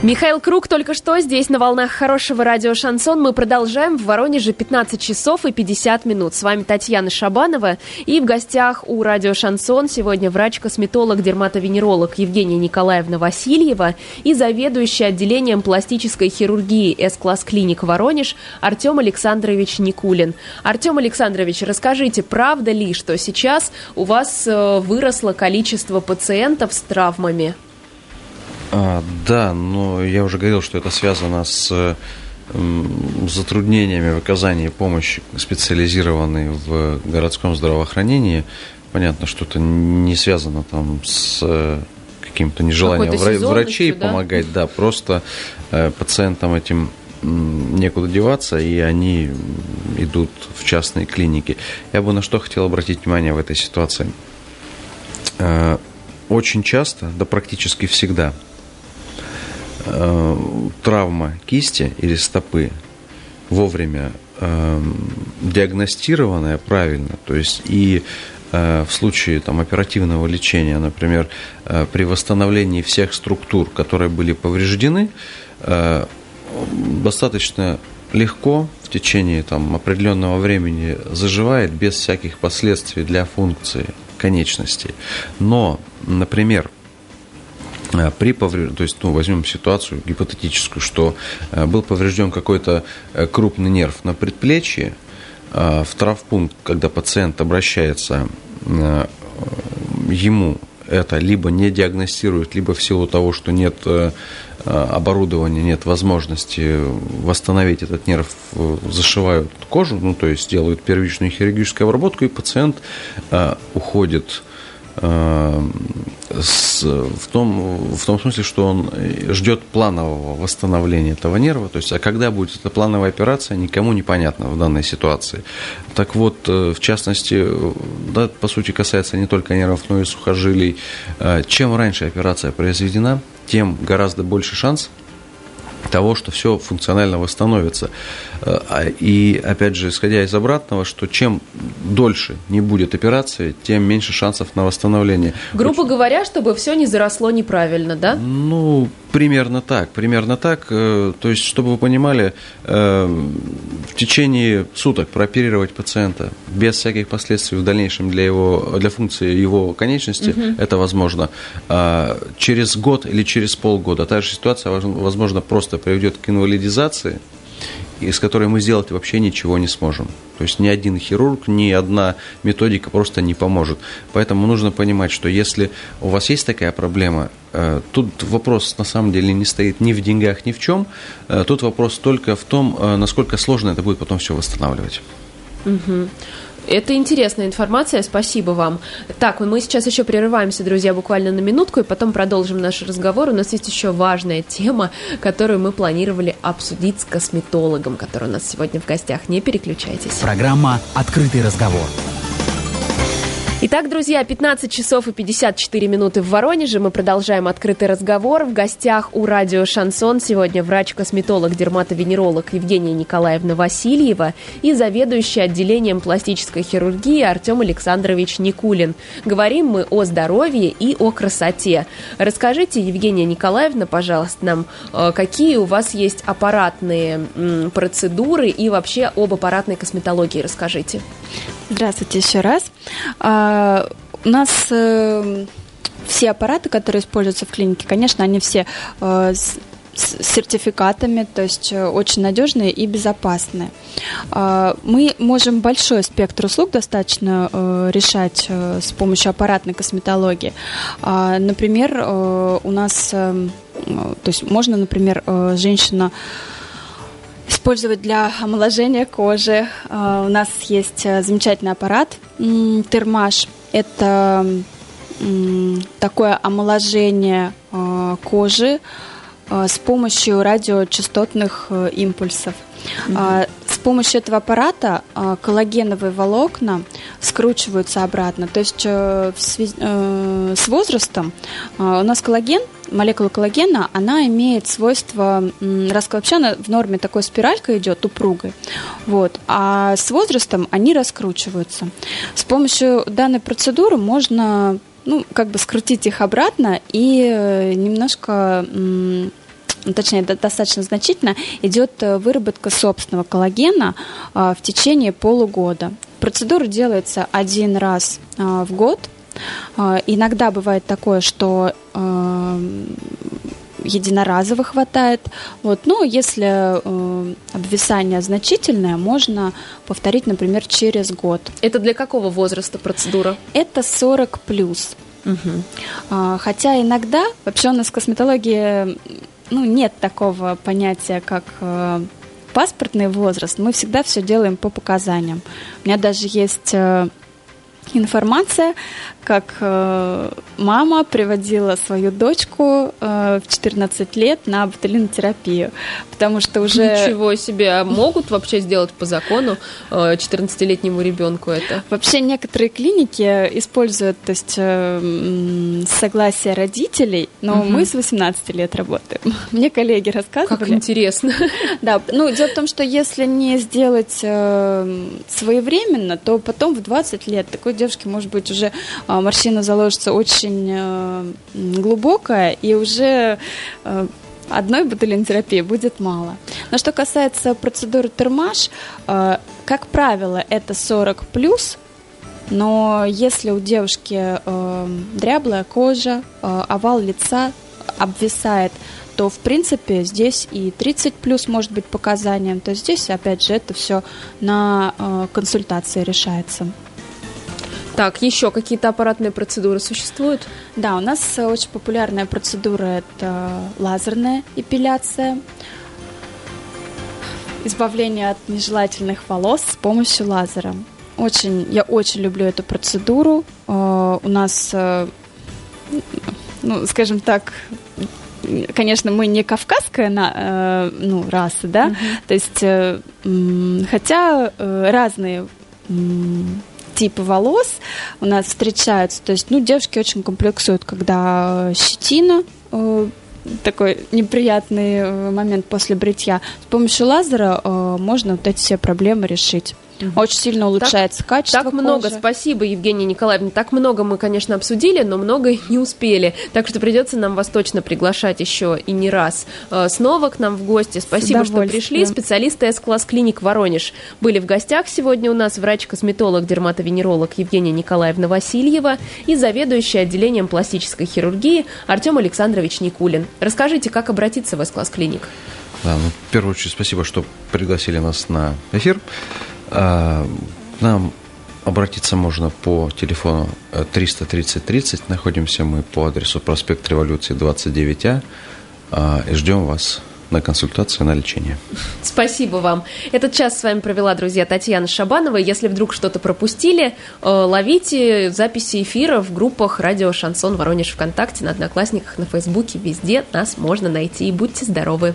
Михаил Круг только что здесь на волнах хорошего радио «Шансон». Мы продолжаем. В Воронеже 15 часов и 50 минут. С вами Татьяна Шабанова. И в гостях у радио «Шансон» сегодня врач-косметолог, дерматовенеролог Евгения Николаевна Васильева и заведующий отделением пластической хирургии С-класс клиник Воронеж Артем Александрович Никулин. Артем Александрович, расскажите, правда ли, что сейчас у вас э, выросло количество пациентов с травмами? А, да, но я уже говорил, что это связано с затруднениями в оказании помощи специализированной в городском здравоохранении. Понятно, что это не связано там с э, каким-то нежеланием врачей да? помогать, да, просто э, пациентам этим некуда деваться, и они идут в частные клиники. Я бы на что хотел обратить внимание в этой ситуации. Э, Очень часто, да практически всегда, э, травма кисти или стопы вовремя э, диагностированная правильно, то есть и э, в случае там, оперативного лечения, например, э, при восстановлении всех структур, которые были повреждены, э, достаточно легко в течение там, определенного времени заживает без всяких последствий для функции конечностей. Но, например, при повреждении, то есть, ну, возьмем ситуацию гипотетическую, что э, был поврежден какой-то э, крупный нерв на предплечье, э, в травпункт, когда пациент обращается, э, ему это либо не диагностируют, либо в силу того, что нет э, э, оборудования, нет возможности восстановить этот нерв, э, зашивают кожу, ну, то есть делают первичную хирургическую обработку, и пациент э, уходит э, с, в, том, в том смысле, что он ждет планового восстановления этого нерва. То есть, а когда будет эта плановая операция, никому не понятно в данной ситуации. Так вот, э, в частности, да, по сути, касается не только нервов, но и сухожилий. Э, чем раньше операция произведена, тем гораздо больше шанс того, что все функционально восстановится. Э, а, и, опять же, исходя из обратного, что чем дольше не будет операции, тем меньше шансов на восстановление. Грубо Очень... говоря, чтобы все не заросло неправильно, да? Ну, примерно так, примерно так. Э, то есть, чтобы вы понимали, э, в течение суток прооперировать пациента без всяких последствий в дальнейшем для, его, для функции его конечности, угу. это возможно. А через год или через полгода та же ситуация, возможно, просто приведет к инвалидизации, из которой мы сделать вообще ничего не сможем. То есть ни один хирург, ни одна методика просто не поможет. Поэтому нужно понимать, что если у вас есть такая проблема, э, тут вопрос на самом деле не стоит ни в деньгах, ни в чем. Э, тут вопрос только в том, э, насколько сложно это будет потом все восстанавливать. Угу. Это интересная информация, спасибо вам. Так, мы сейчас еще прерываемся, друзья, буквально на минутку, и потом продолжим наш разговор. У нас есть еще важная тема, которую мы планировали обсудить с косметологом, который у нас сегодня в гостях. Не переключайтесь. Программа «Открытый разговор». Итак, друзья, 15 часов и 54 минуты в Воронеже. Мы продолжаем открытый разговор. В гостях у радио «Шансон» сегодня врач-косметолог, дерматовенеролог Евгения Николаевна Васильева и заведующий отделением пластической хирургии Артем Александрович Никулин. Говорим мы о здоровье и о красоте. Расскажите, Евгения Николаевна, пожалуйста, нам, э, какие у вас есть аппаратные процедуры и вообще об аппаратной косметологии расскажите. Здравствуйте еще раз. А, у нас э, все аппараты, которые используются в клинике, конечно, они все э, с, с сертификатами, то есть э, очень надежные и безопасные. А, мы можем большой спектр услуг достаточно э, решать э, с помощью аппаратной косметологии. А, например, э, у нас, э, то есть можно, например, э, женщина использовать для омоложения кожи. А, у нас есть э, замечательный аппарат термаш. Это такое омоложение а, кожи а, с помощью радиочастотных э, импульсов. Mm-hmm. С помощью этого аппарата коллагеновые волокна скручиваются обратно. То есть э, с возрастом у нас коллаген – молекула коллагена, она имеет свойство, она в норме такой спиралька идет, упругой, вот, а с возрастом они раскручиваются. С помощью данной процедуры можно ну, как бы скрутить их обратно и э, немножко точнее, достаточно значительно, идет э, выработка собственного коллагена а, в течение полугода. Процедура делается один раз а, в год – иногда бывает такое, что а, единоразово хватает. Вот. Но если э, обвисание значительное, можно повторить, например, через год. Это для какого возраста процедура? Это 40 плюс. Угу. А, хотя иногда, вообще у нас в косметологии ну, нет такого понятия, как э, паспортный возраст. Мы всегда все делаем по показаниям. У меня даже есть э, информация, как э, мама приводила свою дочку э, в 14 лет на ботулинотерапию, потому что уже... Ничего себе! А могут вообще сделать по закону э, 14-летнему ребенку это? Вообще некоторые клиники используют то есть, э, согласие родителей, но угу. мы с 18 лет работаем. Мне коллеги рассказывали. Как интересно. Да, ну дело в том, что если не сделать э, своевременно, то потом в 20 лет такой девушке может быть уже э, морщина заложится очень э, глубокая, и уже э, одной ботулинотерапии будет мало. Но что касается процедуры термаш, э, как правило, это 40 плюс, но если у девушки дряблая кожа, овал лица обвисает, то в принципе здесь и 30 плюс может быть показанием, то здесь опять же это все на консультации решается. Так, еще какие-то аппаратные процедуры существуют? Да, у нас очень популярная процедура – это лазерная эпиляция, избавление от нежелательных волос с помощью лазера. Очень, я очень люблю эту процедуру. Э, у нас э, ну, скажем так, конечно, мы не кавказская на, э, ну, раса, да, то есть, э, хотя э, разные типы волос у нас встречаются, то есть, ну, девушки очень комплексуют, когда щетина э, такой неприятный э, момент после бритья. С помощью лазера э, можно вот эти все проблемы решить. Очень сильно улучшается качество Так много, кожи. спасибо, Евгения Николаевна. Так много мы, конечно, обсудили, но многое не успели. Так что придется нам вас точно приглашать еще и не раз э, снова к нам в гости. Спасибо, что пришли. Специалисты С-класс клиник Воронеж были в гостях сегодня у нас. Врач-косметолог, дерматовенеролог Евгения Николаевна Васильева и заведующий отделением пластической хирургии Артем Александрович Никулин. Расскажите, как обратиться в С-класс клиник? Да, ну, в первую очередь спасибо, что пригласили нас на эфир. А, К нам обратиться можно по телефону э, 330 30. Находимся мы по адресу проспект Революции 29А. А, И ждем вас на консультацию, на лечение. Спасибо вам. Этот час с вами провела, друзья, Татьяна Шабанова. Если вдруг что-то пропустили, э, ловите записи эфира в группах «Радио Шансон Воронеж ВКонтакте», на Одноклассниках, на Фейсбуке. Везде нас можно найти. И будьте здоровы!